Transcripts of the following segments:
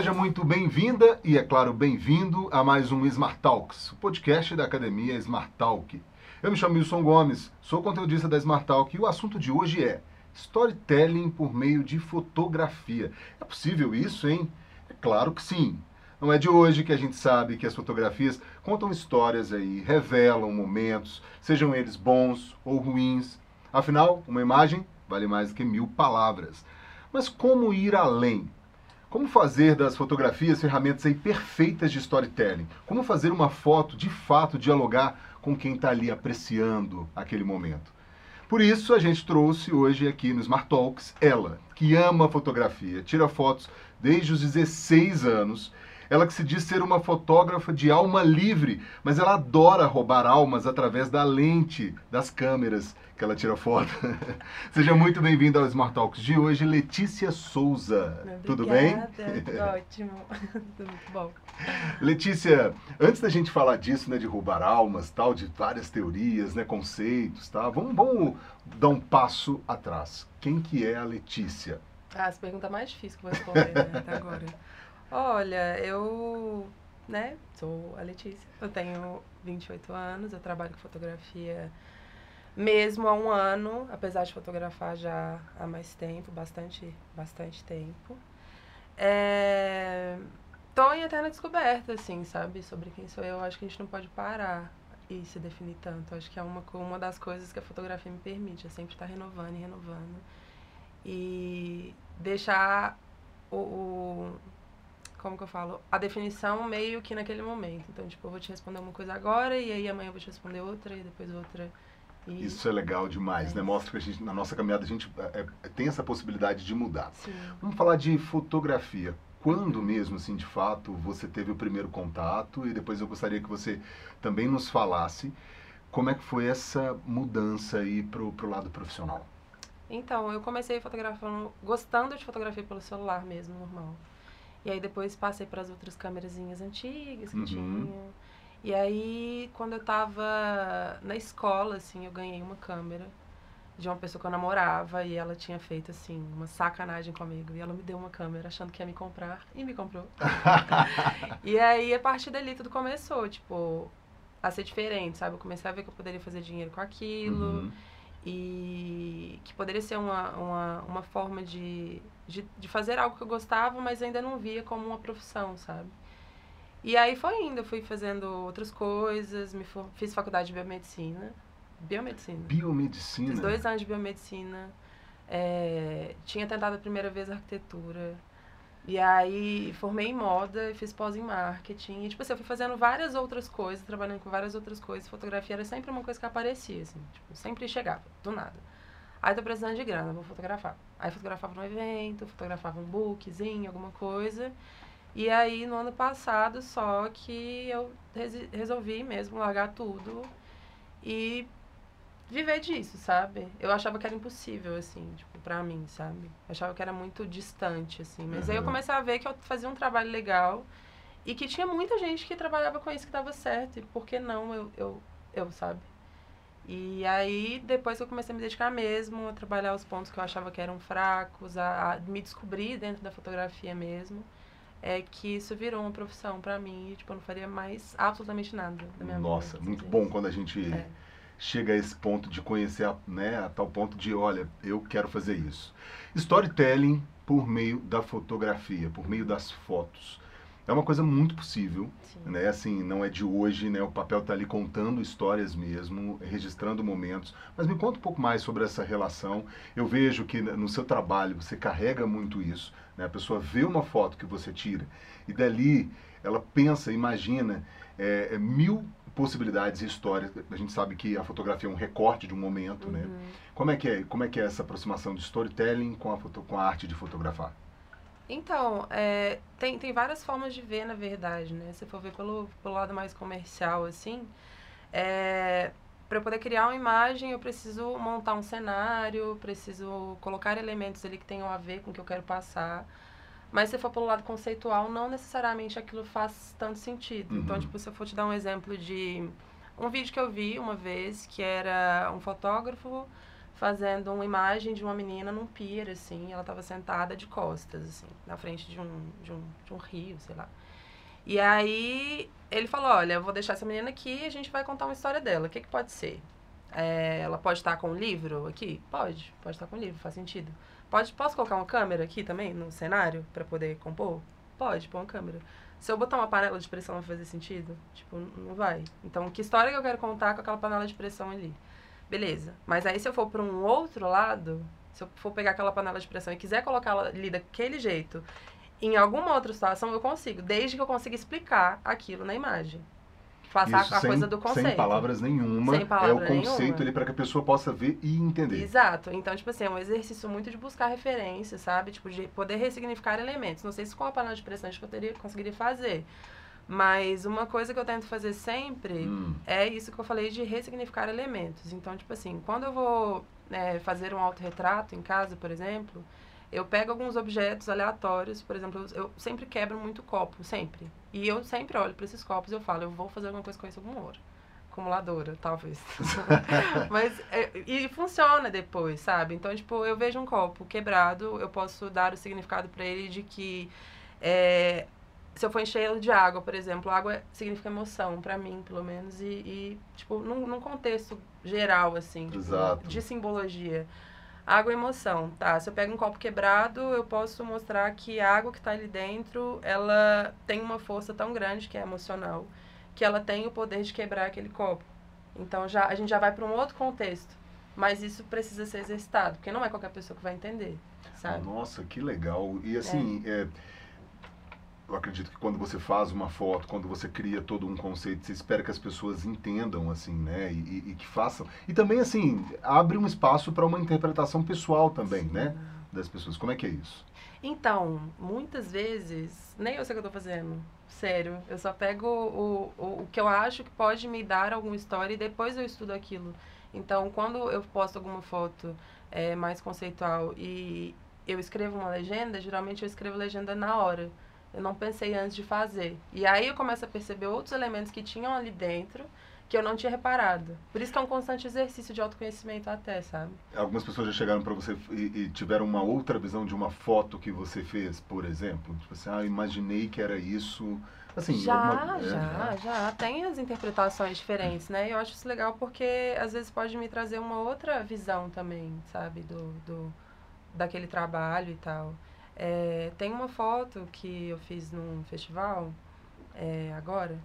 Seja muito bem-vinda e, é claro, bem-vindo a mais um Smart Talks, o podcast da academia Smart Talk. Eu me chamo Wilson Gomes, sou conteudista da Smart Talk e o assunto de hoje é storytelling por meio de fotografia. É possível isso, hein? É claro que sim. Não é de hoje que a gente sabe que as fotografias contam histórias aí, revelam momentos, sejam eles bons ou ruins. Afinal, uma imagem vale mais que mil palavras. Mas como ir além? Como fazer das fotografias ferramentas aí perfeitas de storytelling? Como fazer uma foto de fato dialogar com quem está ali apreciando aquele momento? Por isso, a gente trouxe hoje aqui no Smart Talks ela, que ama fotografia, tira fotos desde os 16 anos ela que se diz ser uma fotógrafa de alma livre, mas ela adora roubar almas através da lente das câmeras que ela tira foto. Seja muito bem-vinda ao Smart Talks de hoje, Letícia Souza. Obrigada, Tudo bem? Tudo ótimo. Tudo muito bom. Letícia, antes da gente falar disso, né, de roubar almas, tal, de várias teorias, né, conceitos, tá? Vamos, vamos dar um passo atrás. Quem que é a Letícia? Ah, essa pergunta é mais difícil que eu vou responder né, até agora. Olha, eu, né, sou a Letícia. Eu tenho 28 anos, eu trabalho com fotografia mesmo há um ano, apesar de fotografar já há mais tempo, bastante, bastante tempo. É, tô em eterna descoberta, assim, sabe, sobre quem sou eu. Acho que a gente não pode parar e se definir tanto. Acho que é uma, uma das coisas que a fotografia me permite, é sempre estar renovando e renovando. E deixar o, o como que eu falo, a definição meio que naquele momento. Então, tipo, eu vou te responder uma coisa agora e aí amanhã eu vou te responder outra e depois outra. E... Isso é legal demais, É né? Mostra que a gente, na nossa caminhada a gente é, é, tem essa possibilidade de mudar. Sim. Vamos falar de fotografia. Quando mesmo, assim, de fato, você teve o primeiro contato e depois eu gostaria que você também nos falasse como é que foi essa mudança aí pro, pro lado profissional. Então, eu comecei fotografando, gostando de fotografia pelo celular mesmo, normal. E aí depois passei para as outras câmerazinhas antigas que Uhum. tinha. E aí, quando eu tava na escola, assim, eu ganhei uma câmera de uma pessoa que eu namorava e ela tinha feito, assim, uma sacanagem comigo. E ela me deu uma câmera achando que ia me comprar e me comprou. e aí, a partir dali, tudo começou, tipo, a ser diferente, sabe? Eu comecei a ver que eu poderia fazer dinheiro com aquilo Uhum. e que poderia ser uma, uma, uma forma de, de, de fazer algo que eu gostava, mas ainda não via como uma profissão, sabe? E aí foi indo, eu fui fazendo outras coisas, me for, fiz faculdade de biomedicina. Biomedicina. Biomedicina. Fiz dois anos de biomedicina. é, tinha tentado a primeira vez arquitetura. E aí formei em moda e fiz pós em marketing. E tipo assim, eu fui fazendo várias outras coisas, trabalhando com várias outras coisas. Fotografia era sempre uma coisa que aparecia, assim, tipo, sempre chegava, do nada. Aí tô precisando de grana, vou fotografar. Aí fotografava num evento, fotografava um bookzinho, alguma coisa. E aí no ano passado só que eu resolvi mesmo largar tudo e viver disso, sabe? Eu achava que era impossível, assim, tipo, pra mim, sabe? Eu achava que era muito distante, assim. Mas aí eu Uhum. comecei a ver que eu fazia um trabalho legal e que tinha muita gente que trabalhava com isso que dava certo. E por que não eu, eu, eu sabe? E aí, depois que eu comecei a me dedicar mesmo, a trabalhar os pontos que eu achava que eram fracos, a, a me descobrir dentro da fotografia mesmo, é que isso virou uma profissão pra mim e, tipo, eu não faria mais absolutamente nada da minha Nossa, vida. muito sem bom quando a gente É. chega a esse ponto de conhecer, a, né, a tal ponto de, olha, eu quero fazer isso. Storytelling por meio da fotografia, por meio das fotos. É uma coisa muito possível, Sim. né? Assim, não é de hoje, né? O papel tá ali contando histórias mesmo, registrando momentos. Mas me conta um pouco mais sobre essa relação. Eu vejo que no seu trabalho você carrega muito isso, né? A pessoa vê uma foto que você tira e dali ela pensa, imagina é, é, mil possibilidades e histórias. A gente sabe que a fotografia é um recorte de um momento, né? Uhum. Como é que é? Como é que é essa aproximação de storytelling com a, foto, com a arte de fotografar? Então, é, tem, tem várias formas de ver, na verdade, né? Se for ver pelo, pelo lado mais comercial, assim, é, para eu poder criar uma imagem, eu preciso montar um cenário, preciso colocar elementos ali que tenham a ver com o que eu quero passar. Mas se for pelo lado conceitual, não necessariamente aquilo faz tanto sentido. Então, Uhum. tipo, se eu for te dar um exemplo de um vídeo que eu vi uma vez, que era um fotógrafo fazendo uma imagem de uma menina num pier, assim, ela estava sentada de costas, assim, na frente de um, de um, de um rio, sei lá. E aí ele falou, olha, eu vou deixar essa menina aqui e a gente vai contar uma história dela. O que, que pode ser? É, ela pode estar com um livro aqui? Pode, pode estar com um livro, faz sentido. Pode, posso colocar uma câmera aqui também no cenário para poder compor? Pode, pôr uma câmera. Se eu botar uma panela de pressão vai fazer sentido? Tipo, não vai. Então, que história que eu quero contar com aquela panela de pressão ali? Beleza. Mas aí se eu for para um outro lado, se eu for pegar aquela panela de pressão e quiser colocar ela ali daquele jeito, em alguma outra situação eu consigo, desde que eu consiga explicar aquilo na imagem. Passar Isso a sem, coisa do conceito. Sem palavras nenhuma. Sem palavra é o conceito ali para que a pessoa possa ver e entender. Exato. Então, tipo assim, é um exercício muito de buscar referências, sabe? Tipo, de poder ressignificar elementos. Não sei se com a panela de pressão eu teria, conseguiria fazer. Mas uma coisa que eu tento fazer sempre Hum. é isso que eu falei de ressignificar elementos. Então, tipo assim, quando eu vou né, fazer um autorretrato em casa, por exemplo, eu pego alguns objetos aleatórios, por exemplo, eu, eu sempre quebro muito copo, sempre. E eu sempre olho para esses copos e eu falo, eu vou fazer alguma coisa com isso alguma hora. Acumuladora, talvez. Mas, é, e funciona depois, sabe? Então, tipo, eu vejo um copo quebrado, eu posso dar o significado para ele de que é, se eu for encher de água, por exemplo, água significa emoção, para mim, pelo menos, e, e tipo, num, num contexto geral, assim, tipo, Exato. de simbologia. Água é emoção, tá? Se eu pego um copo quebrado, eu posso mostrar que a água que está ali dentro, ela tem uma força tão grande, que é emocional, que ela tem o poder de quebrar aquele copo. Então, já, a gente já vai para um outro contexto. Mas isso precisa ser exercitado, porque não é qualquer pessoa que vai entender, sabe? Nossa, que legal. E assim, é, eu acredito que quando você faz uma foto, quando você cria todo um conceito, você espera que as pessoas entendam, assim, né? E, e- que façam. E também, assim, abre um espaço para uma interpretação pessoal também, né? Das pessoas. Como é que é isso? Então, muitas vezes, nem eu sei o que eu tô fazendo. Sério. Eu só pego o, o, o que eu acho que pode me dar alguma história e depois eu estudo aquilo. Então, quando eu posto alguma foto é, mais conceitual e eu escrevo uma legenda, geralmente eu escrevo legenda na hora. Eu não pensei antes de fazer. E aí eu começo a perceber outros elementos que tinham ali dentro que eu não tinha reparado. Por isso que é um constante exercício de autoconhecimento até, sabe? Algumas pessoas já chegaram para você e, e tiveram uma outra visão de uma foto que você fez, por exemplo. Tipo assim, ah, imaginei que era isso. Assim, já, alguma- é, já, já. Tem as interpretações diferentes, né? E eu acho isso legal porque às vezes pode me trazer uma outra visão também, sabe? Do, do, daquele trabalho e tal. É, tem uma foto que eu fiz num festival é, agora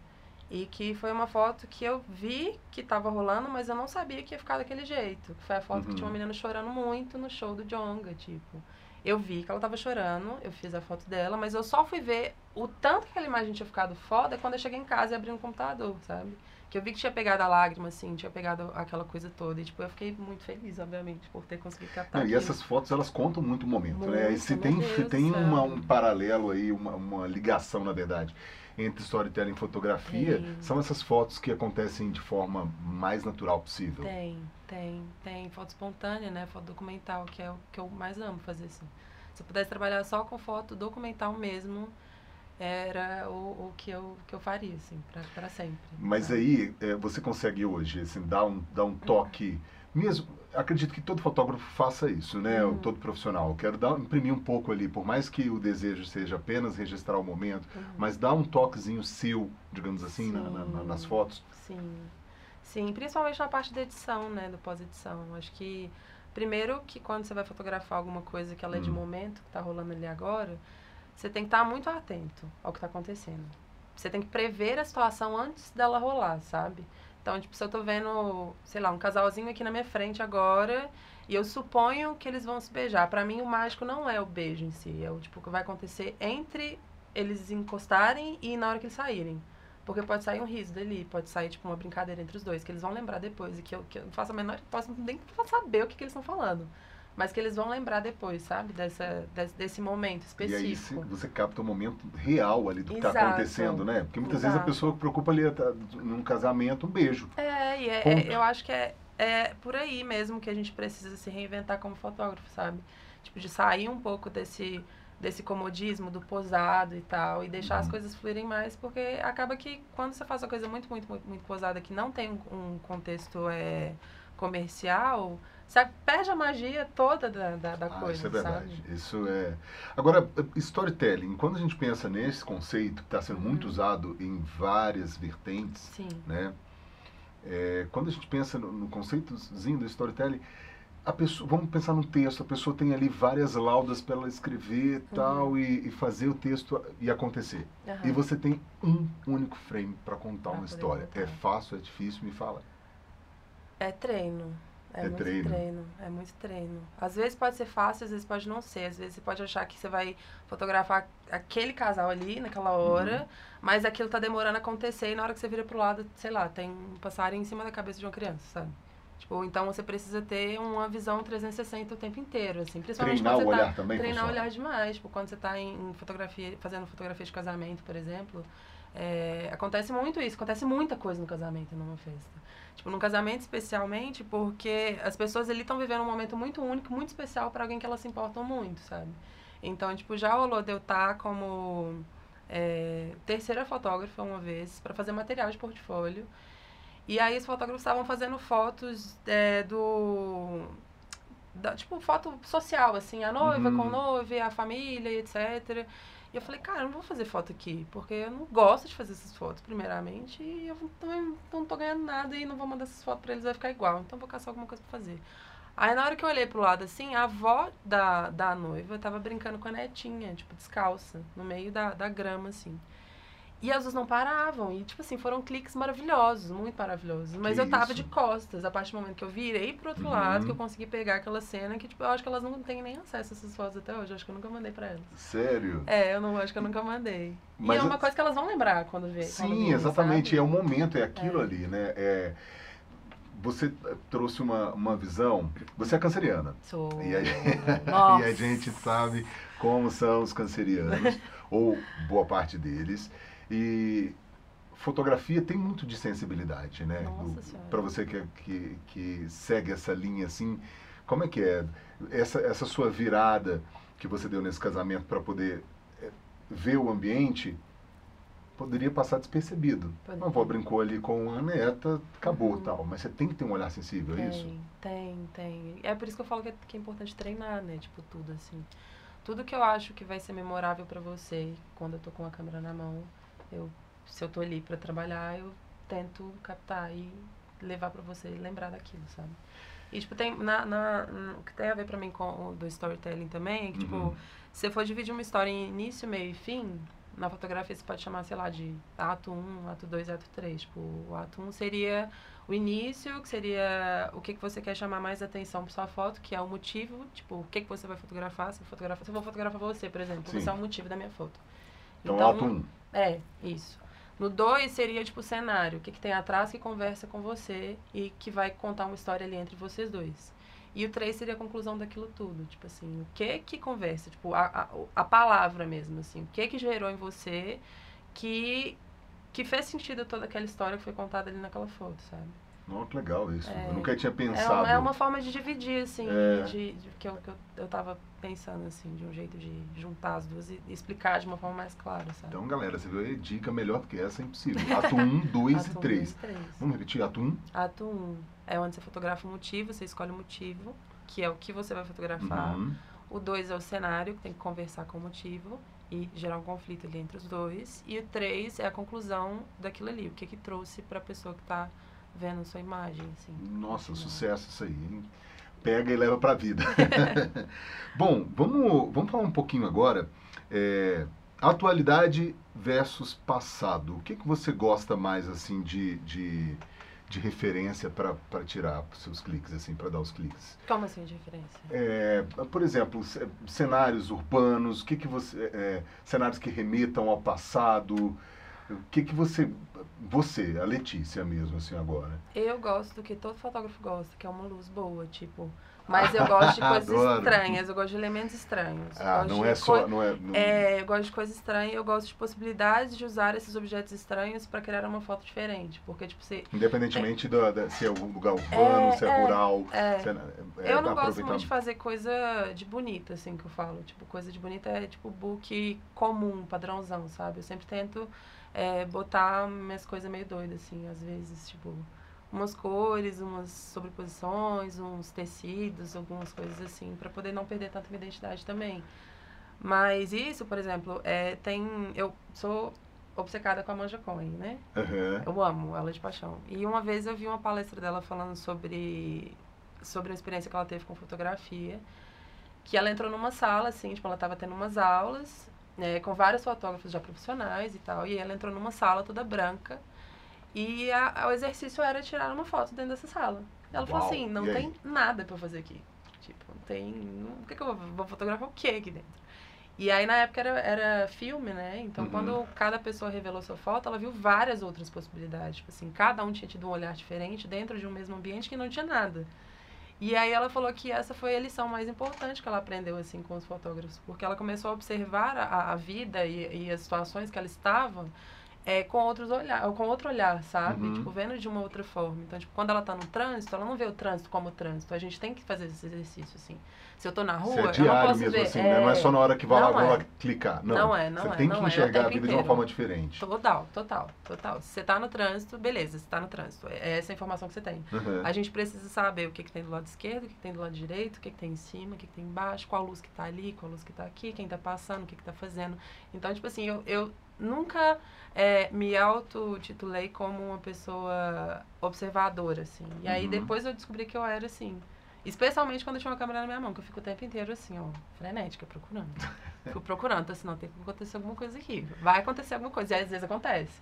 e que foi uma foto que eu vi que tava rolando, mas eu não sabia que ia ficar daquele jeito. Foi a foto Uhum. que tinha uma menina chorando muito no show do Jonga, tipo. Eu vi que ela tava chorando, eu fiz a foto dela, mas eu só fui ver o tanto que aquela imagem tinha ficado foda quando eu cheguei em casa e abri no computador, sabe? Que eu vi que tinha pegado a lágrima, assim, tinha pegado aquela coisa toda. E, tipo, eu fiquei muito feliz, obviamente, por ter conseguido captar Não, e essas fotos elas contam muito o momento, né? E Muito, se tem, Deus se tem uma, um paralelo aí, uma, uma ligação, na verdade, entre storytelling e fotografia, Tem. são essas fotos que acontecem de forma mais natural possível. Tem, tem, tem foto espontânea, né? Foto documental, que é o que eu mais amo fazer, assim. Se eu pudesse trabalhar só com foto documental mesmo, era o, o que, eu, que eu faria, assim, pra sempre. Mas sabe? aí é, você consegue hoje assim, dar, um, dar um toque, mesmo, acredito que todo fotógrafo faça isso, né? Uhum. Todo profissional. Eu quero dar, imprimir um pouco ali, por mais que o desejo seja apenas registrar o momento, Uhum. mas dar um toquezinho seu, digamos assim, na- na- na- nas Sim. fotos. Sim. Sim, principalmente na parte da edição, né? Do pós-edição. Acho que, primeiro, que quando você vai fotografar alguma coisa que ela é de Hum. momento, que tá rolando ali agora, você tem que estar muito atento ao que tá acontecendo. Você tem que prever a situação antes dela rolar, sabe? Então, tipo, se eu tô vendo, sei lá, um casalzinho aqui na minha frente agora, e eu suponho que eles vão se beijar. Pra mim, o mágico não é o beijo em si, é o tipo que vai acontecer entre eles encostarem e na hora que eles saírem. Porque pode sair um riso dali, pode sair, tipo, uma brincadeira entre os dois, que eles vão lembrar depois. E que eu, que eu não faço a menor... Posso nem saber o que, que eles estão falando. Mas que eles vão lembrar depois, sabe? Dessa, desse, desse momento E aí específico. se- você capta o momento real ali do que está Exato. acontecendo, né? Porque muitas vezes a Exato. pessoa preocupa ali tá, num casamento, um beijo. É, e é, é- eu acho que é, é por aí mesmo que a gente precisa se reinventar como fotógrafo, sabe? Tipo, de sair um pouco desse, desse comodismo, do posado e tal, e deixar as Uhum. coisas fluírem mais, porque acaba que quando você faz uma coisa muito, muito, muito, muito posada, que não tem um, um contexto é, comercial, você perde a magia toda da, da, da Ah, coisa, isso é verdade. sabe? Isso é. Agora, storytelling, quando a gente pensa nesse conceito que está sendo muito Uhum. usado em várias vertentes, Sim. né? É, quando a gente pensa no, no conceitozinho do storytelling, a pessoa, vamos pensar no texto, a pessoa tem ali várias laudas para ela escrever Uhum. tal e, e fazer o texto e acontecer. Aham. E você tem um único frame para contar Pra uma história. contar. É fácil, é difícil, me fala. É treino. É, É muito treino. treino. É muito treino. Às vezes pode ser fácil, às vezes pode não ser. Às vezes você pode achar que você vai fotografar aquele casal ali naquela hora, Uhum. mas aquilo tá demorando a acontecer e na hora que você vira pro lado, sei lá, tem um passarinho em cima da cabeça de uma criança, sabe? Tipo, então você precisa ter uma visão 360 o tempo inteiro, assim. Principalmente Treinar quando o você tá olhar também treinar o olhar demais. Tipo, quando você tá em, em fotografia, fazendo fotografia de casamento, por exemplo, é, acontece muito isso, acontece muita coisa no casamento, numa festa. Tipo, num casamento especialmente, porque as pessoas ali estão vivendo um momento muito único, muito especial para alguém que elas se importam muito, sabe? Então, tipo, já rolou de eu estar como é, terceira fotógrafa uma vez para fazer material de portfólio. E aí os fotógrafos estavam fazendo fotos é, do. da- tipo, foto social, assim, a noiva Uhum. com o noivo, a família etc. E eu falei, cara, eu não vou fazer foto aqui, porque eu não gosto de fazer essas fotos, primeiramente, e eu também não tô ganhando nada e não vou mandar essas fotos pra eles, vai ficar igual. Então vou caçar alguma coisa pra fazer. Aí na hora que eu olhei pro lado assim, a avó da, da noiva tava brincando com a netinha, tipo, descalça, no meio da, da grama, assim. E as luzes não paravam. E, tipo assim, foram cliques maravilhosos, muito maravilhosos. Mas Que eu tava isso? de costas. A partir do momento que eu virei pro outro Uhum. lado, que eu consegui pegar aquela cena, que, tipo, eu acho que elas não têm nem acesso a essas fotos até hoje. Eu acho que eu nunca mandei pra elas. Sério? É, eu não acho que eu nunca mandei. Mas e é uma coisa que elas vão lembrar quando vê. quando Sim, virem, exatamente. sabe? É o momento, é aquilo É. ali, né? É, você trouxe uma, uma visão. Você é canceriana. Sou. E a, e a gente sabe como são os cancerianos, ou boa parte deles. E fotografia tem muito de sensibilidade, né? Nossa Senhora. Para você que, que, que segue essa linha assim, como é que é? Essa, essa sua virada que você deu nesse casamento para poder eh, ver o ambiente poderia passar despercebido. Poderia. A avó brincou ali com a neta, acabou Uhum. tal. Mas você tem que ter um olhar sensível, é isso? Tem, tem, tem. É por isso que eu falo que é, que é importante treinar, né? Tipo, tudo assim. Tudo que eu acho que vai ser memorável pra você quando eu tô com a câmera na mão, eu, se eu tô ali pra trabalhar, eu tento captar e levar pra você lembrar daquilo, sabe? E, tipo, tem, na, na, o que tem a ver pra mim com o do storytelling também, é que, tipo, Uhum. se você for dividir uma história em início, meio e fim, na fotografia você pode chamar, sei lá, de ato 1, ato 2 e ato 3. Tipo, o ato 1 seria o início, que seria o que, que você quer chamar mais atenção para sua foto, que é o motivo, tipo, o que, que você vai fotografar. Se eu, fotografar, se eu vou fotografar você, por exemplo, Sim. você é o motivo da minha foto. Então, alto um. É, isso. No 2 seria, tipo, o cenário. O que, que tem atrás que conversa com você e que vai contar uma história ali entre vocês dois. E o 3 seria a conclusão daquilo tudo. Tipo assim, o que que conversa? Tipo, a, a, a palavra mesmo, assim. O que que gerou em você que, que fez sentido toda aquela história que foi contada ali naquela foto, sabe? Nossa, que legal isso. É. Eu nunca tinha É pensado. uma, é uma forma de dividir, assim, É. de, de- que, eu, que eu, eu tava pensando, assim, de um jeito de juntar as duas e explicar de uma forma mais clara, sabe? Então, galera, você viu aí, dica melhor do que essa é impossível. Ato 1, 2 Ato e um, 3. dois, três. Vamos repetir? Ato 1. Ato 1 é onde você fotografa o motivo, você escolhe o motivo, que é o que você vai fotografar. Uhum. O 2 é o cenário, que tem que conversar com o motivo e gerar um conflito ali entre os dois. E o 3 é a conclusão daquilo ali, o que que trouxe pra pessoa que tá vendo a sua imagem, assim. Nossa, sucesso isso aí, hein? Pega e leva pra vida. Bom, vamos, vamos falar um pouquinho agora. é, atualidade versus passado. O que, que você gosta mais, assim, de, de, de referência para tirar os seus cliques, assim, para dar os cliques? Como assim, de referência? É, por exemplo, ce- cenários urbanos, que que você, é, cenários que remetam ao passado, o que que você, você, a Letícia mesmo, assim, agora? Eu gosto do que todo fotógrafo gosta, que é uma luz boa, tipo. Mas eu gosto de coisas estranhas, eu gosto de elementos estranhos. Ah, não é só, não é, não- É, eu gosto de coisas estranhas, eu gosto de possibilidades de usar esses objetos estranhos pra criar uma foto diferente. Porque, tipo, você. independentemente da, da- se é um lugar urbano, É, se é, é, rural, é. se é, é, eu não gosto muito de fazer coisa de bonita, assim, que eu falo. Tipo, coisa de bonita é tipo book comum, padrãozão, sabe? Eu sempre tento é, botar minhas coisas meio doidas, assim, às vezes, tipo, umas cores, umas sobreposições, uns tecidos, algumas coisas assim, para poder não perder tanto minha identidade também. Mas isso, por exemplo, é, tem. Eu sou obcecada com a Manja Cohen, né? Uhum. Eu amo ela de paixão. E uma vez eu vi uma palestra dela falando sobre, sobre a experiência que ela teve com fotografia. Que ela entrou numa sala, assim, tipo, ela estava tendo umas aulas, né, com vários fotógrafos já profissionais e tal. E ela entrou numa sala toda branca. E a, o exercício era tirar uma foto dentro dessa sala. Ela Uau, falou assim, não e aí? tem nada pra fazer aqui. Tipo, não tem... O que, que eu vou, vou fotografar o que aqui dentro? E aí, na época, era, era filme, né? Então, Uhum. quando cada pessoa revelou sua foto, ela viu várias outras possibilidades. Tipo assim, cada um tinha tido um olhar diferente dentro de um mesmo ambiente que não tinha nada. E aí ela falou que essa foi a lição mais importante que ela aprendeu, assim, com os fotógrafos. Porque ela começou a observar a, a vida e, e as situações que ela estava é, com, outros olhar, com outro olhar, sabe? Uhum. Tipo, vendo de uma outra forma. Então, tipo, quando ela tá no trânsito, ela não vê o trânsito como trânsito. A gente tem que fazer esse exercício, assim. Se eu tô na rua, Isso é eu não diário posso mesmo ver. assim, né? Não é só na hora que vai lá, não vou é. lá clicar. Não, Não é, não Você é, tem não que é, é enxergar a vida de uma inteiro. forma diferente. Total, total, total. Se você tá no trânsito, beleza, você tá no trânsito. É essa a informação que você tem. Uhum. A gente precisa saber o que, que tem do lado esquerdo, o que, que tem do lado direito, o que, que tem em cima, o que, que tem embaixo, qual luz que tá ali, qual luz que tá aqui, quem tá passando, o que, que tá fazendo. Então, tipo assim, eu, eu nunca é, me auto-titulei como uma pessoa observadora, assim. E aí Uhum. depois eu descobri que eu era assim. Especialmente quando eu tinha uma câmera na minha mão, que eu fico o tempo inteiro assim, ó, frenética, procurando. Fico procurando, assim, não, tem que acontecer alguma coisa aqui. Vai acontecer alguma coisa, e às vezes acontece.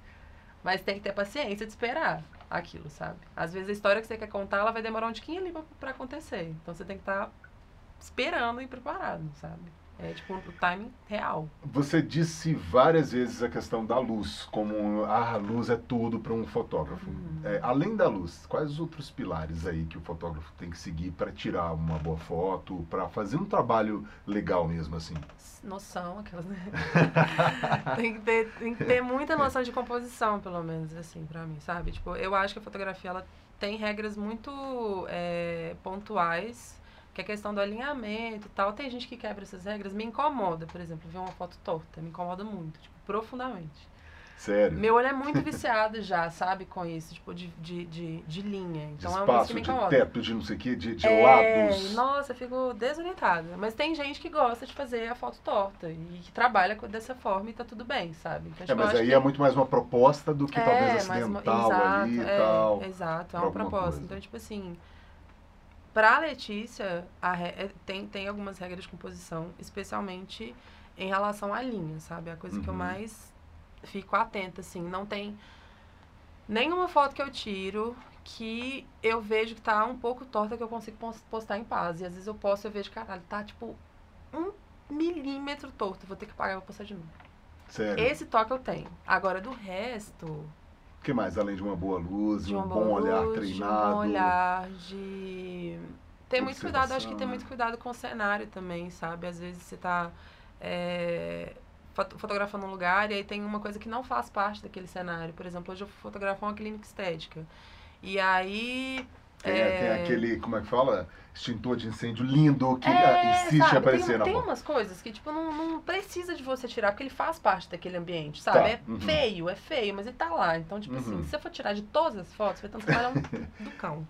Mas tem que ter paciência de esperar aquilo, sabe? Às vezes a história que você quer contar, ela vai demorar um tiquinho ali pra, pra acontecer. Então você tem que estar esperando e preparado, sabe? É tipo o timing real. Você disse várias vezes a questão da luz, como ah, a luz é tudo para um fotógrafo. Uhum. É, além da luz, quais os outros pilares aí que o fotógrafo tem que seguir para tirar uma boa foto, para fazer um trabalho legal mesmo assim? Noção, aquelas. né? tem, que ter, tem que ter muita noção de composição, pelo menos, assim, pra mim, sabe? Tipo, eu acho que a fotografia ela tem regras muito é, pontuais, que é a questão do alinhamento e tal. Tem gente que quebra essas regras, me incomoda, por exemplo, ver uma foto torta, me incomoda muito, tipo, profundamente. Sério? Meu olho é muito viciado já, sabe, com isso, tipo, de, de, de, de linha. de Então é uma coisa que espaço, me de teto, de não sei o que, de, de É, lados. Nossa, eu fico desorientada. Mas tem gente que gosta de fazer a foto torta e que trabalha dessa forma e tá tudo bem, sabe? Então, É, tipo, eu mas aí que- é muito mais uma proposta do que é, talvez mais uma- acidental ali e é, tal. Exato, é uma proposta. coisa. Então, tipo assim, pra Letícia, a re- é- tem, tem algumas regras de composição, especialmente em relação à linha, sabe? A coisa que eu Uhum. mais fico atenta, assim. Não tem nenhuma foto que eu tiro que eu vejo que tá um pouco torta que eu consigo pos- postar em paz. E às vezes eu posto e eu vejo, caralho, tá tipo um milímetro torto. Vou ter que pagar pra postar de novo. Sério. Esse toque eu tenho. Agora, do resto, que mais? Além de uma boa luz, de um bom boa olhar luz, treinado. De um bom olhar, de... Ter muito cuidado, acho que ter muito cuidado com o cenário também, sabe? Às vezes você tá é, foto- fotografando um lugar e aí tem uma coisa que não faz parte daquele cenário. Por exemplo, hoje eu fotografo uma clínica estética. E aí... Tem, é, tem aquele, como é que fala? Extintor de incêndio lindo que É, ah, insiste sabe, em aparecer tem, na tem foto. umas coisas que, tipo, não, não precisa de você tirar, porque ele faz parte daquele ambiente, sabe? Tá, É uhum. feio, é feio, mas ele tá lá. Então, tipo assim, Uhum. se você for tirar de todas as fotos, vai ter um do cão.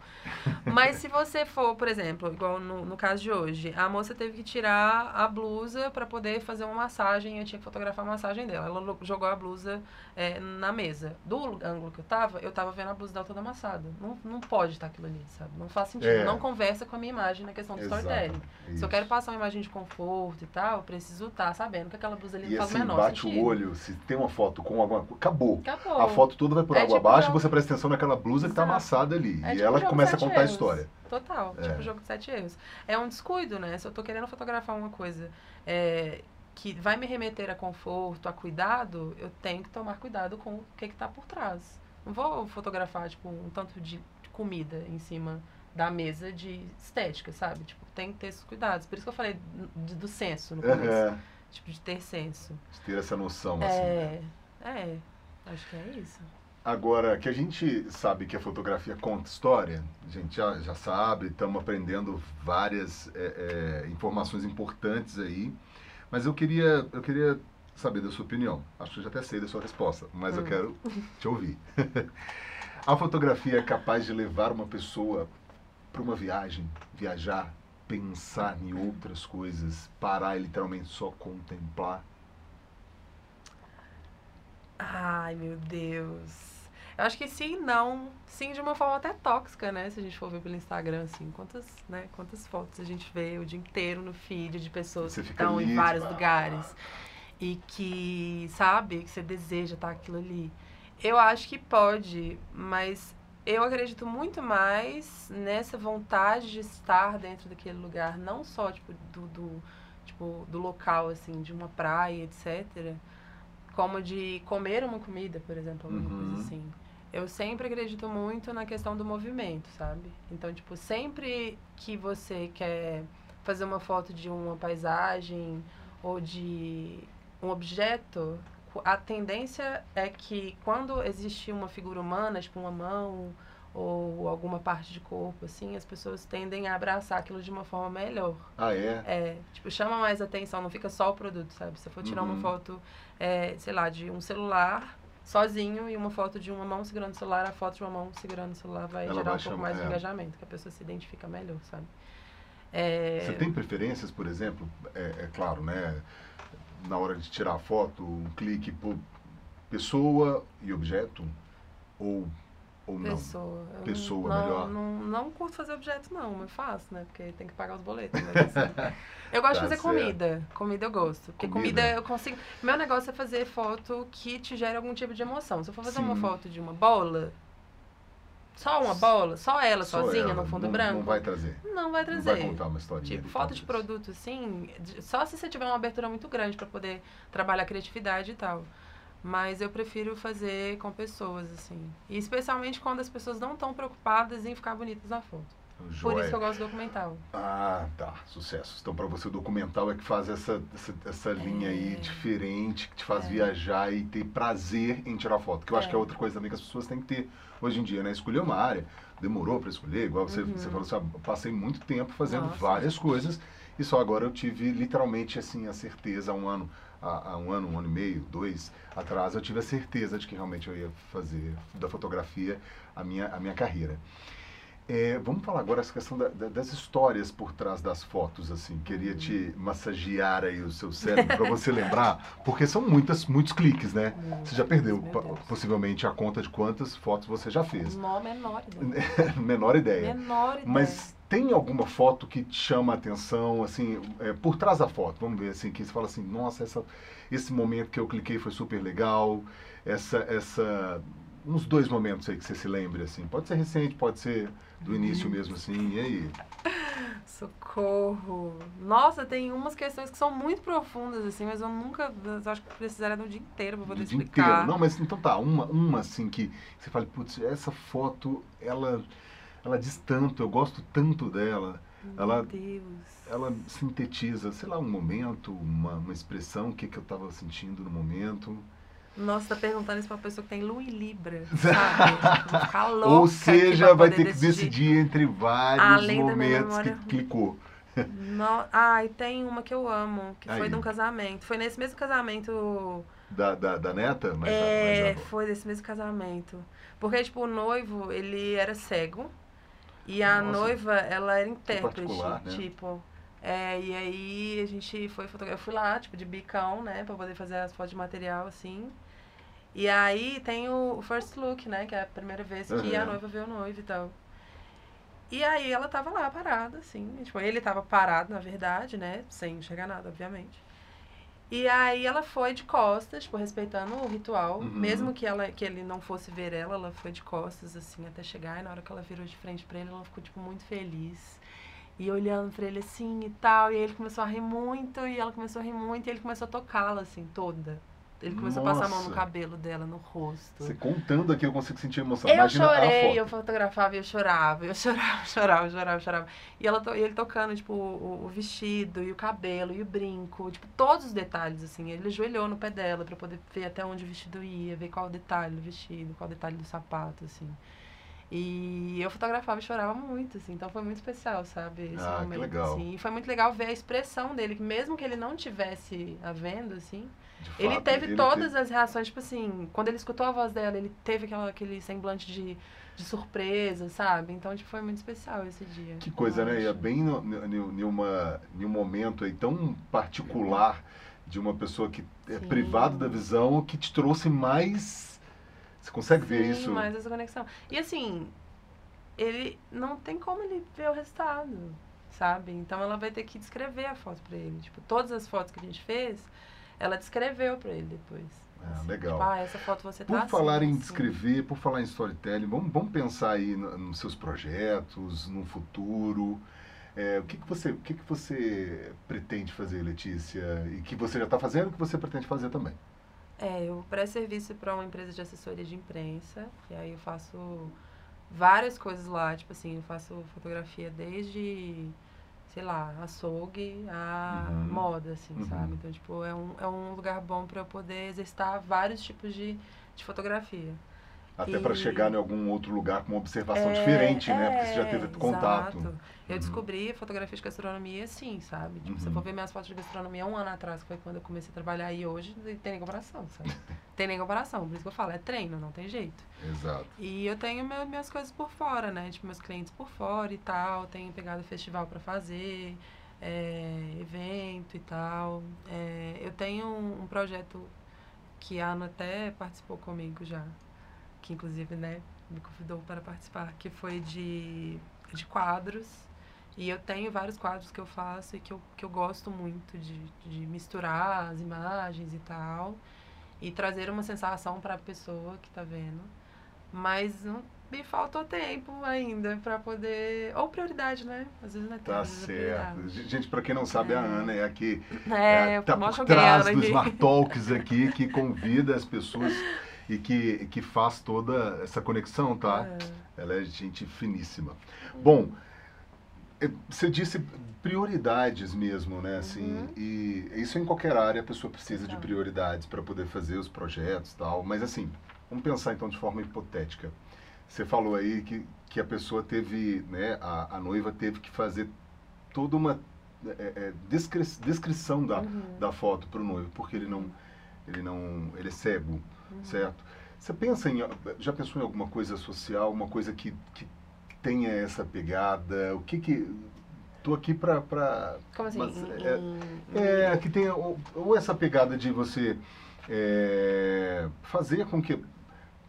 Mas se você for, por exemplo, igual no, no caso de hoje, a moça teve que tirar a blusa pra poder fazer uma massagem, eu tinha que fotografar a massagem dela. Ela jogou a blusa é, na mesa. Do ângulo que eu tava, eu tava vendo a blusa dela toda amassada. Não, não pode estar aquilo ali, sabe? Não faz sentido. É. Não conversa com a minha imagem na questão do storytelling. Se eu quero passar uma imagem de conforto e tal, eu preciso estar sabendo que aquela blusa ali E não faz assim, menor bate sentido. o olho, se tem uma foto com alguma coisa, acabou. Acabou. A foto toda vai por É água tipo abaixo, jogo- você presta atenção naquela blusa que tá Exato. amassada ali. É e tipo ela começa a contar a erros. história. Total, É. tipo jogo de sete erros. É um descuido, né? Se eu tô querendo fotografar uma coisa é, que vai me remeter a conforto, a cuidado, eu tenho que tomar cuidado com o que que tá por trás. Não vou fotografar, tipo, um tanto de comida em cima da mesa de estética, sabe? Tipo, tem que ter esses cuidados. Por isso que eu falei do, do senso no começo. É, Tipo, de ter senso. de ter essa noção, assim. É, é, acho que é isso. Agora, que a gente sabe que a fotografia conta história, a gente já, já sabe, estamos aprendendo várias é, é, informações importantes aí, mas eu queria, eu queria saber da sua opinião. Acho que eu já até sei da sua resposta, mas eu Hum. quero te ouvir. A fotografia é capaz de levar uma pessoa para uma viagem, viajar, pensar em outras coisas, parar e literalmente só contemplar? Ai, meu Deus. Eu acho que sim, não. Sim, de uma forma até tóxica, né? Se a gente for ver pelo Instagram, assim, quantas, né, quantas fotos a gente vê o dia inteiro no feed de pessoas Você que estão em vários tipo, lugares e que, sabe, que você deseja estar aquilo ali. Eu acho que pode, mas eu acredito muito mais nessa vontade de estar dentro daquele lugar, não só, tipo, do, do, tipo, do local, assim, de uma praia, etc., como de comer uma comida, por exemplo, alguma Uhum. coisa assim. Eu sempre acredito muito na questão do movimento, sabe? Então, tipo, sempre que você quer fazer uma foto de uma paisagem ou de um objeto, a tendência é que quando existe uma figura humana, tipo uma mão ou alguma parte de corpo, assim, as pessoas tendem a abraçar aquilo de uma forma melhor. Ah, é? É, tipo, chama mais atenção, não fica só o produto, sabe? Se eu for tirar Uhum. uma foto, é, sei lá, de um celular sozinho e uma foto de uma mão segurando o celular, a foto de uma mão segurando o celular vai Ela gerar vai um pouco mais de é. engajamento, que a pessoa se identifica melhor, sabe? É, Você tem preferências, por exemplo? É, é claro, né? Na hora de tirar a foto, um clique por pessoa e objeto? Ou, ou não? Pessoa. Eu Pessoa, não, melhor. Não, não curto fazer objeto, não, mas faço, né? Porque tem que pagar os boletos. Mas, assim, eu gosto Tá de fazer certo. comida. Comida eu gosto. Porque Comida. comida. eu consigo. Meu negócio é fazer foto que te gere algum tipo de emoção. Se eu for fazer uma Sim. foto de uma bola, só uma bola, só ela Só sozinha ela, no fundo não, branco, Não vai trazer. não vai Não trazer. vai contar uma historinha. Tipo, foto de talvez. produto, assim, só se você tiver uma abertura muito grande pra poder trabalhar a criatividade e tal. Mas eu prefiro fazer com pessoas, assim. E especialmente quando as pessoas não estão preocupadas em ficar bonitas na foto. Por Joia. isso que eu gosto do documental. Ah, tá. Sucesso. Então, para você, o documental é que faz essa, essa, essa linha aí É. diferente, que te faz É. viajar e ter prazer em tirar foto. Que eu acho É. que é outra coisa também que as pessoas têm que ter hoje em dia, né? Escolher uma área. Demorou para escolher, igual você, Uhum. você falou assim, ah, passei muito tempo fazendo Nossa, várias coisas e só agora eu tive literalmente assim a certeza há um ano, há um ano, um ano e meio, dois atrás, eu tive a certeza de que realmente eu ia fazer da fotografia a minha, a minha carreira. É, vamos falar agora essa questão da- da- das histórias por trás das fotos, assim. Queria te massagear aí o seu cérebro para você lembrar, porque são muitas, muitos cliques, né? Você já perdeu possivelmente a conta de quantas fotos você já fez. Nó menor ideia. Menor ideia. Menor ideia. Mas tem alguma foto que te chama a atenção, assim, é, por trás da foto? Vamos ver, assim, que você fala assim, nossa, essa, esse momento que eu cliquei foi super legal, essa, essa, uns dois momentos aí que você se lembre, assim. Pode ser recente, pode ser do início mesmo, assim, e aí? Socorro. Nossa, tem umas questões que são muito profundas, assim, mas eu nunca. Eu acho que precisaria do dia inteiro pra poder dia explicar. inteiro. Não, mas então tá, uma, uma assim que você fala, putz, essa foto, ela, ela diz tanto, eu gosto tanto dela. Meu ela- Deus. ela sintetiza, sei lá, um momento, uma, uma expressão, o que, que eu estava sentindo no momento. Nossa, tá perguntando isso pra uma pessoa que tem lua em Libra, sabe? Louca. Ou seja, vai ter que decidir entre vários Além momentos que clicou. No... Ai, tem uma que eu amo, que Aí. foi de um casamento. Foi nesse mesmo casamento. Da, da, da neta? Mas, é, mas foi desse mesmo casamento. Porque, tipo, o noivo, ele era cego. E a Nossa. noiva, ela era intérprete. né? Tipo. É, e aí a gente foi fotografar. Eu fui lá, tipo, de bicão, né? Pra poder fazer as fotos de material, assim. E aí tem o, o first look, né? Que é a primeira vez que a Aham. noiva vê o noivo e tal. E aí ela tava lá parada, assim. Tipo, ele tava parado, na verdade, né? Sem enxergar nada, obviamente. E aí ela foi de costas, tipo, respeitando o ritual. Uhum. Mesmo que, ela, que ele não fosse ver ela, ela foi de costas, assim, até chegar. E na hora que ela virou de frente pra ele, ela ficou, tipo, muito feliz. E olhando pra ele assim e tal. E aí ele começou a rir muito, e ela começou a rir muito, e ele começou a tocá-la, assim, toda. Ele começou a passar a mão no Nossa. cabelo dela, no rosto. Você contando aqui, eu consigo sentir emoção. Eu Imagina a chorei, eu fotografava e eu chorava, eu chorava, chorava, chorava, chorava. E, ela e ele tocando, tipo, o, o vestido e o cabelo e o brinco, tipo, todos os detalhes, assim. Ele ajoelhou no pé dela pra poder ver até onde o vestido ia, ver qual o detalhe do vestido, qual o detalhe do sapato, assim. E eu fotografava e chorava muito, assim, então foi muito especial, sabe? Esse Ah, que momento, legal. assim. E foi muito legal ver a expressão dele, que mesmo que ele não tivesse a vendo, assim, De ele fato, teve todas as reações, tipo assim, quando ele escutou a voz dela, ele teve aquela, aquele semblante de, de surpresa, sabe? Então, tipo, foi muito especial esse dia. Que coisa, né? E é bem em um momento aí tão particular de uma pessoa que é Sim. privado da visão que te trouxe mais. Você consegue ver Sim, isso? mais essa conexão. E assim, ele não tem como ele ver o resultado, sabe? Então ela vai ter que descrever a foto pra ele. Tipo, todas as fotos que a gente fez, ela descreveu pra ele depois. Ah, Assim, legal. Tipo, ah, essa foto você tá Por falar assim, em assim. descrever, por falar em storytelling, vamos, vamos pensar aí no- nos seus projetos, no futuro. É, o que, que, você, o que, que você pretende fazer, Letícia? E que você já está fazendo e que você pretende fazer também? É, eu presto serviço para uma empresa de assessoria de imprensa, e aí eu faço várias coisas lá, tipo assim, eu faço fotografia desde, sei lá, açougue a Uhum. moda, assim, Uhum. sabe? Então, tipo, é um, é um lugar bom para eu poder exercitar vários tipos de, de fotografia. Até E- para chegar em algum outro lugar com uma observação É, diferente, né? Porque você já é, teve contato. exato. Eu Uhum. descobri fotografia de gastronomia assim, sabe? Tipo, Uhum. for ver minhas fotos de gastronomia um ano atrás, que foi quando eu comecei a trabalhar, e hoje não tem nem comparação, sabe? tem nem comparação, por isso que eu falo, é treino, não tem jeito. Exato. E eu tenho meu- minhas coisas por fora, né? Tipo, meus clientes por fora e tal. Tenho pegado festival pra fazer, é, evento e tal. É, eu tenho um, um projeto que a Ana até participou comigo já. Que inclusive, né, me convidou para participar, que foi de, de quadros. E eu tenho vários quadros que eu faço e que eu, que eu gosto muito de, de misturar as imagens e tal. E trazer uma sensação para a pessoa que tá vendo. Mas não me faltou tempo ainda para poder. Ou prioridade, né? Às vezes não é tempo, Tá vezes é certo. Gente, para quem não sabe, a É. Ana é aqui É, tá mó por trás ela do aqui. Smart Talks aqui, que convida as pessoas e que, que faz toda essa conexão, tá? É. Ela é gente finíssima. Bom, eh, você disse prioridades mesmo, né? Assim, Uhum. E isso em qualquer área a pessoa precisa de Tá. prioridades para poder fazer os projetos tal. Mas assim, vamos pensar então de forma hipotética. Você falou aí que, que a pessoa teve, né? A, a noiva teve que fazer toda uma eh, eh, descri- descrição da, Uhum. da foto para o noivo, porque ele não, ele não, ele é cego, Uhum. certo? Você pensa em, já pensou em alguma coisa social, uma coisa que, que tenha essa pegada? O que que, tô aqui para, para Como assim? Mas, é- é, que tenha ou, ou essa pegada de você é, fazer com que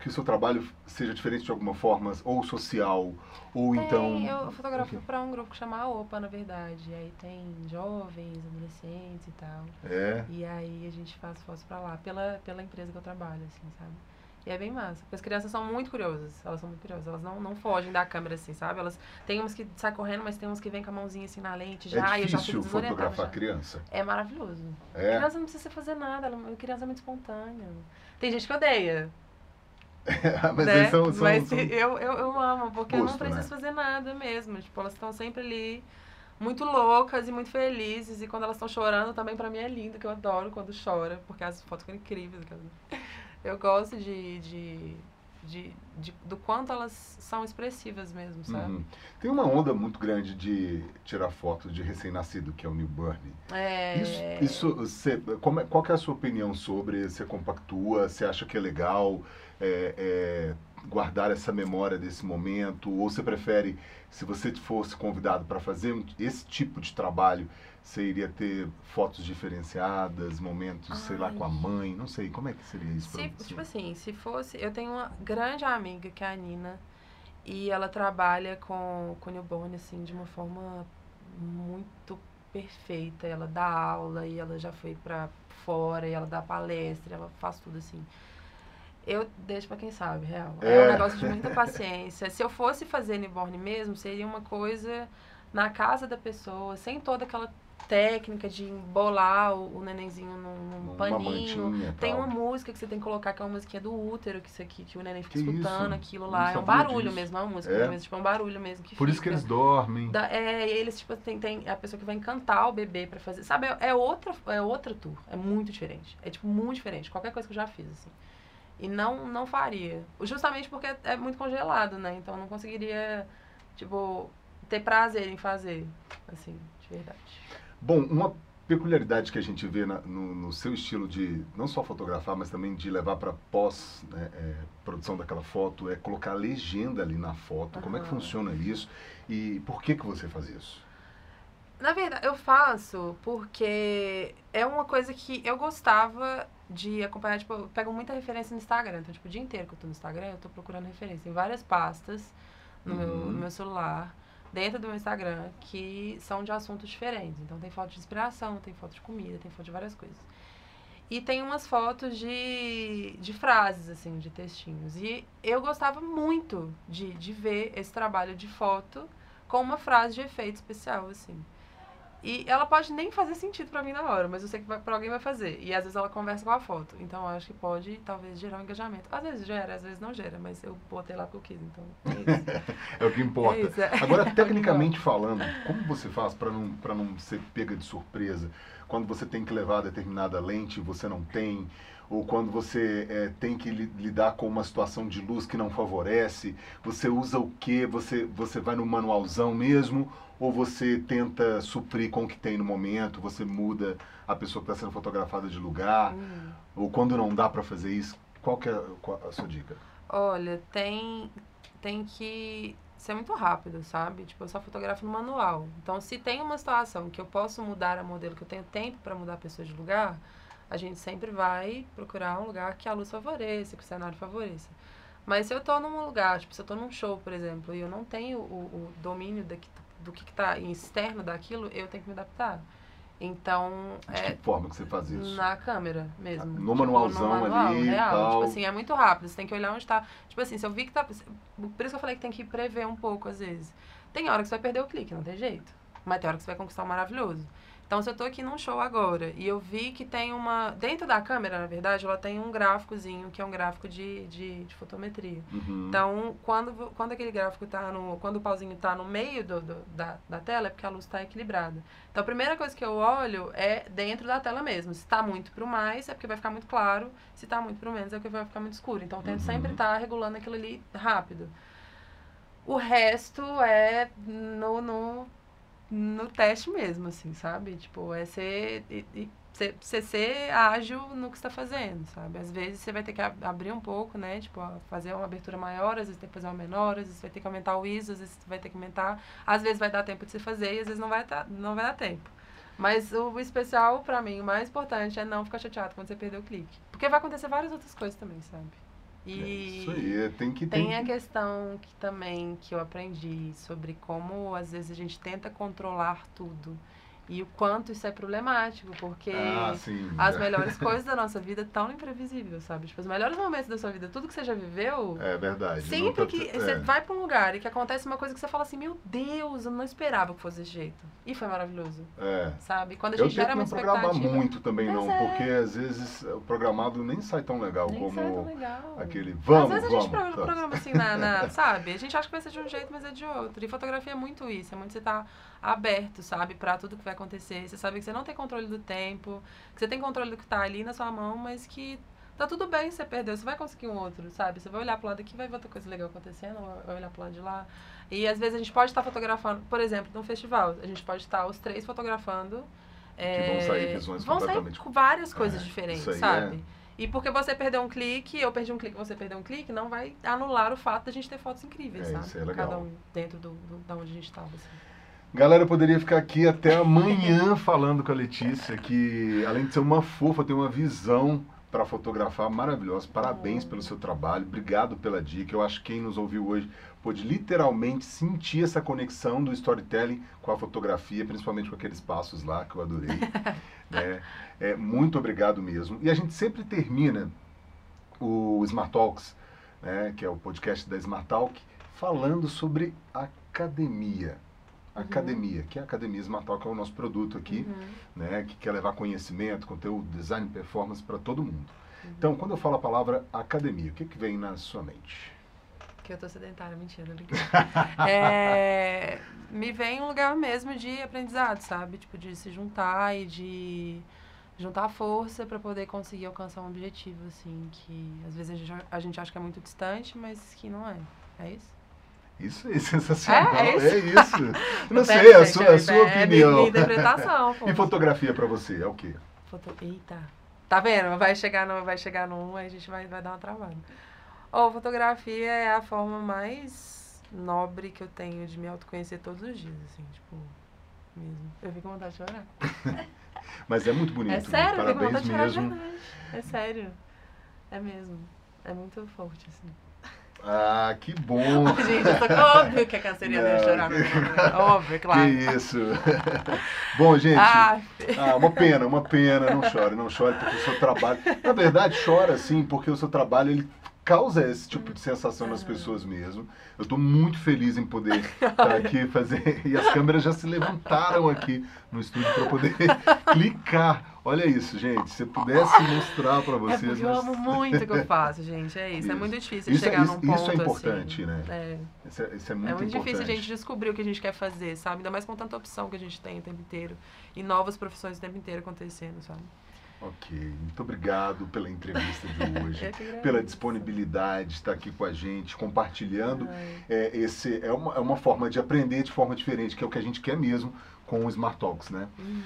que o seu trabalho seja diferente de alguma forma, ou social, ou então... Tem, eu fotografo para um grupo que chama a OPA, na verdade. Aí tem jovens, adolescentes e tal. É, E aí a gente faz fotos pra lá, pela, pela empresa que eu trabalho, assim, sabe? E é bem massa. Porque as crianças são muito curiosas. Elas são muito curiosas. Elas não, não fogem da câmera, assim, sabe? Elas tem umas que saem correndo, mas tem umas que vêm com a mãozinha assim na lente já. é já difícil desorientada. fotografar já. criança. É maravilhoso. É, Criança não precisa fazer nada. Ela, a criança é muito espontânea. Tem gente que odeia. mas né? são, são, Mas são- eu, eu, eu amo, porque eu não Gosto, preciso né? fazer nada mesmo. Tipo, elas estão sempre ali muito loucas e muito felizes. E quando elas estão chorando, também pra mim é lindo, que eu adoro quando chora, porque as fotos ficam incríveis. Eu gosto de, de, de, de- do quanto elas são expressivas mesmo, sabe? Uhum. Tem uma onda muito grande de tirar fotos de recém-nascido, que é o newborn. É, Isso, isso você, como é- qual que é a sua opinião sobre? Você compactua? Você acha que é legal é, é, guardar essa memória desse momento? Ou você prefere, se você fosse convidado para fazer esse tipo de trabalho, você iria ter fotos diferenciadas, momentos, sei lá, Ai. com a mãe? Não sei, como é que seria isso para Se, você? tipo assim, se fosse. Eu tenho uma grande amiga que é a Nina. E ela trabalha com, com newborn, assim, de uma forma muito perfeita. Ela dá aula e ela já foi pra fora, e ela dá palestra, ela faz tudo assim. Eu deixo pra quem sabe, real. É, É. um negócio de muita paciência. Se eu fosse fazer newborn mesmo, seria uma coisa na casa da pessoa, sem toda aquela técnica de embolar o, o nenenzinho num, num paninho. Tem uma música que você tem que colocar, que é uma musiquinha do útero, que isso aqui, que o neném fica Que escutando isso? aquilo lá. É um barulho disso. mesmo, é uma música, É? mas tipo, é um barulho mesmo que Por isso que fica. eles dormem. Da- é, eles, tipo, tem, tem a pessoa que vai encantar o bebê pra fazer. Sabe, é, é outra, é outra tour. É muito diferente. É, tipo, muito diferente. Qualquer coisa que eu já fiz, assim. E não, não faria. Justamente porque é muito congelado, né? Então não conseguiria, tipo, ter prazer em fazer, assim, de verdade. Bom, uma peculiaridade que a gente vê na, no, no, seu estilo de não só fotografar, mas também de levar para pós né, é, produção daquela foto é colocar a legenda ali na foto. Uhum. Como é que funciona isso e por que que você faz isso? Na verdade, eu faço porque é uma coisa que eu gostava de acompanhar, tipo, eu pego muita referência no Instagram. Então, tipo, o dia inteiro que eu tô no Instagram, eu tô procurando referência em várias pastas no, uhum. meu, no meu celular dentro do meu Instagram que são de assuntos diferentes. Então tem foto de inspiração, tem foto de comida, tem foto de várias coisas. E tem umas fotos de, de frases, assim, de textinhos. E eu gostava muito de, de ver esse trabalho de foto com uma frase de efeito especial, assim. E ela pode nem fazer sentido para mim na hora, mas eu sei que para alguém vai fazer. E às vezes ela conversa com a foto. Então eu acho que pode, talvez, gerar um engajamento. Às vezes gera, às vezes não gera, mas eu botei lá porque eu quis, então é isso. é o que importa. É isso, é. Agora, tecnicamente falando, como você faz para não, não ser pega de surpresa? Quando você tem que levar determinada lente e você não tem, ou quando você é, tem que lidar com uma situação de luz que não favorece, você usa o que? Você, você vai no manualzão mesmo? Ou você tenta suprir com o que tem no momento, você muda a pessoa que está sendo fotografada de lugar? Hum. Ou quando não dá para fazer isso, qual que é a sua dica? Olha, tem, tem que ser muito rápido, sabe? Tipo, eu só fotografo no manual. Então, se tem uma situação que eu posso mudar a modelo, que eu tenho tempo para mudar a pessoa de lugar, a gente sempre vai procurar um lugar que a luz favoreça, que o cenário favoreça. Mas se eu estou num lugar, tipo, se eu estou num show, por exemplo, e eu não tenho o, o domínio daqui, do que está externo daquilo, eu tenho que me adaptar. Então. De é, que forma que você faz isso? Na câmera mesmo. No tipo, manualzão no manual, ali. Real. Tal. Tipo assim, é muito rápido. Você tem que olhar onde está. Tipo assim, se eu vi que tá. Por isso que eu falei que tem que prever um pouco, às vezes. Tem hora que você vai perder o clique, não tem jeito. Mas tem hora que você vai conquistar o um maravilhoso. Então, se eu estou aqui num show agora e eu vi que tem uma. Dentro da câmera, na verdade, ela tem um gráficozinho, que é um gráfico de, de, de fotometria. Uhum. Então, quando, quando aquele gráfico está no. Quando o pauzinho está no meio do, do, da, da tela, é porque a luz está equilibrada. Então, a primeira coisa que eu olho é dentro da tela mesmo. Se está muito para o mais, é porque vai ficar muito claro. Se está muito para o menos, é porque vai ficar muito escuro. Então, eu tento uhum. sempre estar tá regulando aquilo ali rápido. O resto é no, no no teste mesmo, assim, sabe? Tipo, é ser, ser, ser, ser ágil no que está fazendo, sabe? Às vezes você vai ter que abrir um pouco, né? Tipo, fazer uma abertura maior, às vezes tem que fazer uma menor, às vezes vai ter que aumentar o ISO, às vezes vai ter que aumentar. Às vezes vai dar tempo de você fazer e às vezes não vai, tá, não vai dar tempo. Mas o especial, para mim, o mais importante é não ficar chateado quando você perder o clique. Porque vai acontecer várias outras coisas também, sabe? E é isso aí, é, tem que tem, tem a questão que também que eu aprendi sobre como às vezes a gente tenta controlar tudo. E o quanto isso é problemático, porque ah, as melhores coisas da nossa vida estão imprevisíveis, sabe? Tipo, os melhores momentos da sua vida, tudo que você já viveu. É verdade. Sempre que é. você vai para um lugar e que acontece uma coisa que você fala assim: Meu Deus, eu não esperava que fosse desse jeito. E foi maravilhoso. É. Sabe? Quando a gente eu gera uma expectativa. Não programar muito também, não, é. porque às vezes o programado nem sai tão legal nem como sai tão legal. aquele vamos. Às vezes vamos, a gente tá. programa assim, na, na, sabe? A gente acha que vai ser de um jeito, mas é de outro. E fotografia é muito isso, é muito você estar tá aberto, sabe, para tudo que vai acontecer. Você sabe que você não tem controle do tempo, que você tem controle do que está ali na sua mão, mas que tá tudo bem você perdeu, você vai conseguir um outro, sabe? Você vai olhar pro lado aqui, vai ver outra coisa legal acontecendo, vai olhar pro lado de lá. E às vezes a gente pode estar fotografando, por exemplo, num festival, a gente pode estar os três fotografando. É, que vão sair visões vão completamente... sair várias coisas é, diferentes, sabe? É... E porque você perdeu um clique, eu perdi um clique, você perdeu um clique, não vai anular o fato da gente ter fotos incríveis, é, sabe? Isso é legal. Cada um dentro do, do, da onde a gente estava, assim. Galera, eu poderia ficar aqui até amanhã falando com a Letícia, que além de ser uma fofa, tem uma visão para fotografar maravilhosa. Parabéns pelo seu trabalho, obrigado pela dica. Eu acho que quem nos ouviu hoje pôde literalmente sentir essa conexão do storytelling com a fotografia, principalmente com aqueles passos lá que eu adorei. né? é, muito obrigado mesmo. E a gente sempre termina o Smart Talks, né, que é o podcast da Smart Talk, falando sobre academia. Uhum. academia, que é a Academia Smartal, que é o nosso produto aqui, uhum. né, que quer levar conhecimento, conteúdo, design, performance para todo mundo. Uhum. Então, quando eu falo a palavra academia, o que, que vem na sua mente? Que eu tô sedentária, mentira, é, me vem um lugar mesmo de aprendizado, sabe? Tipo, de se juntar e de juntar força para poder conseguir alcançar um objetivo, assim, que às vezes a gente, a gente acha que é muito distante, mas que não é. É isso? Isso é sensacional. É, é isso. É isso. Não sei, é a sua, a sua é opinião. Minha interpretação. e fotografia para você é o quê? Foto... Eita. Tá vendo? Vai chegar no, vai chegar num, aí a gente vai, vai dar uma travada. Ou oh, fotografia é a forma mais nobre que eu tenho de me autoconhecer todos os dias, assim, tipo, mesmo. Eu fico com vontade de chorar. Mas é muito bonito. É sério, Parabéns eu fico com vontade mesmo. de chorar verdade. É sério. É mesmo. É muito forte, assim. Ah, que bom! Gente, eu tô óbvio que a canceriana ia chorar. Que... Óbvio, claro. Que isso! bom, gente, ah. ah, uma pena, uma pena. Não chore, não chore, porque o seu trabalho... Na verdade, chora sim, porque o seu trabalho, ele causa esse tipo de sensação nas pessoas mesmo. Eu estou muito feliz em poder estar aqui fazer. E as câmeras já se levantaram aqui no estúdio para poder clicar. Olha isso, gente. Se eu pudesse mostrar para vocês. É porque eu amo muito o que eu faço, gente. É isso. isso. É muito difícil isso, chegar isso, num ponto Isso é importante, assim. né? É. Isso é, isso é muito, é muito difícil a gente descobrir o que a gente quer fazer, sabe? Ainda mais com tanta opção que a gente tem o tempo inteiro. E novas profissões o tempo inteiro acontecendo, sabe? Ok, muito obrigado pela entrevista de hoje, pela disponibilidade de estar aqui com a gente, compartilhando. É, esse é uma, é uma forma de aprender de forma diferente, que é o que a gente quer mesmo com o Smart Talks, né? Uhum.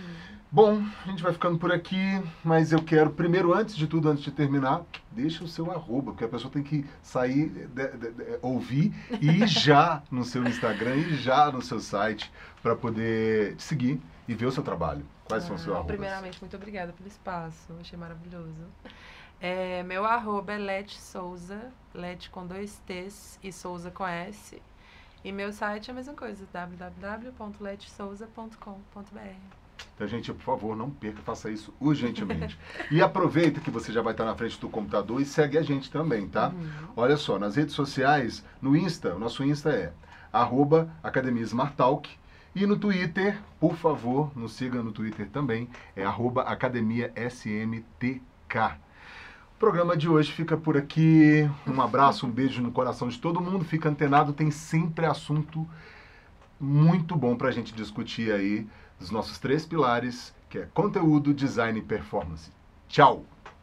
Bom, a gente vai ficando por aqui, mas eu quero, primeiro, antes de tudo, antes de terminar, deixa o seu arroba, porque a pessoa tem que sair, de, de, de, ouvir e ir já no seu Instagram e já no seu site para poder te seguir e ver o seu trabalho. Quais são os seus arrobas? Primeiramente, muito obrigada pelo espaço, achei maravilhoso. É, meu arroba é Let Souza, Let com dois T's e Souza com S. E meu site é a mesma coisa, www.letsouza.com.br. Então, gente, por favor, não perca, faça isso urgentemente. e aproveita que você já vai estar na frente do computador e segue a gente também, tá? Uhum. Olha só, nas redes sociais, no Insta, o nosso Insta é arroba Academia Smartalk. E no Twitter, por favor, nos siga no Twitter também, é arroba Academia SMTK. O programa de hoje fica por aqui. Um abraço, um beijo no coração de todo mundo. Fica antenado, tem sempre assunto muito bom para a gente discutir aí dos nossos três pilares, que é conteúdo, design e performance. Tchau!